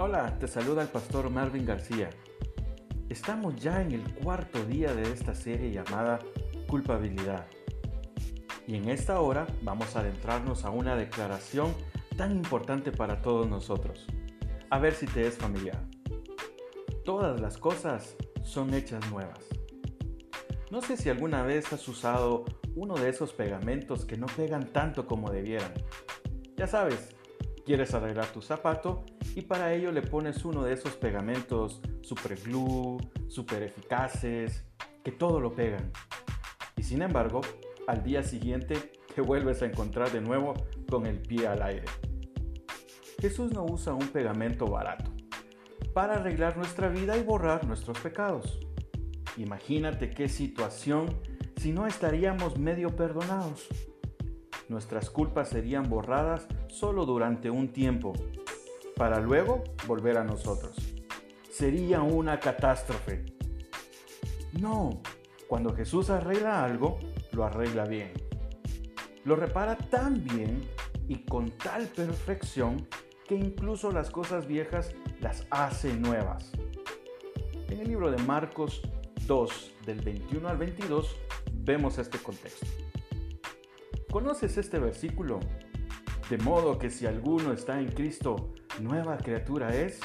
Hola, te saluda el pastor Marvin García. Estamos ya en el cuarto día de esta serie llamada Culpabilidad. Y en esta hora vamos a adentrarnos a una declaración tan importante para todos nosotros. A ver si te es familiar. Todas las cosas son hechas nuevas. No sé si alguna vez has usado uno de esos pegamentos que no pegan tanto como debieran. Ya sabes, quieres arreglar tu zapato y para ello le pones uno de esos pegamentos super glue, super eficaces, que todo lo pegan. Y sin embargo, al día siguiente te vuelves a encontrar de nuevo con el pie al aire. Jesús no usa un pegamento barato para arreglar nuestra vida y borrar nuestros pecados. Imagínate qué situación si no estaríamos medio perdonados. Nuestras culpas serían borradas solo durante un tiempo, para luego volver a nosotros. Sería una catástrofe. No, cuando Jesús arregla algo, lo arregla bien. Lo repara tan bien y con tal perfección que incluso las cosas viejas las hace nuevas. En el libro de Marcos 2, del 21 al 22, vemos este contexto. ¿Conoces este versículo? De modo que si alguno está en Cristo, nueva criatura es,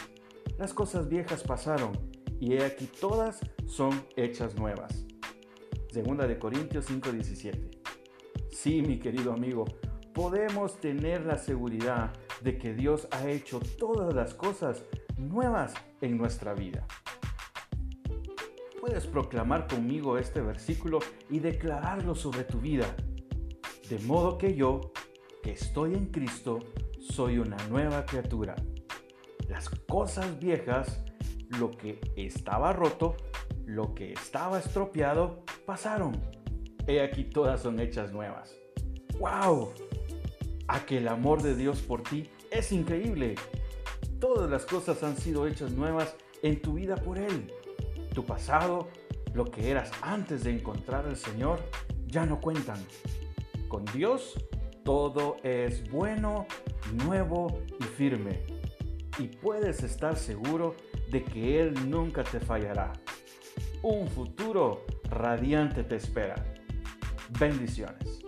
las cosas viejas pasaron, y he aquí todas son hechas nuevas. Segunda de Corintios 5:17. Sí, mi querido amigo, podemos tener la seguridad de que Dios ha hecho todas las cosas nuevas en nuestra vida puedes proclamar conmigo este versículo y declararlo sobre tu vida. De modo que yo, que estoy en Cristo, soy una nueva criatura. Las cosas viejas, lo que estaba roto, lo que estaba estropeado, pasaron. He aquí todas son hechas nuevas. ¡Wow! A que el amor de Dios por ti es increíble. Todas las cosas han sido hechas nuevas en tu vida por Él. Tu pasado, lo que eras antes de encontrar al Señor, ya no cuentan. Con Dios todo es bueno, nuevo y firme. Y puedes estar seguro de que Él nunca te fallará. Un futuro radiante te espera. Bendiciones.